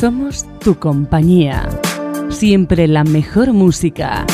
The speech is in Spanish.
Somos tu compañía. Siempre la mejor música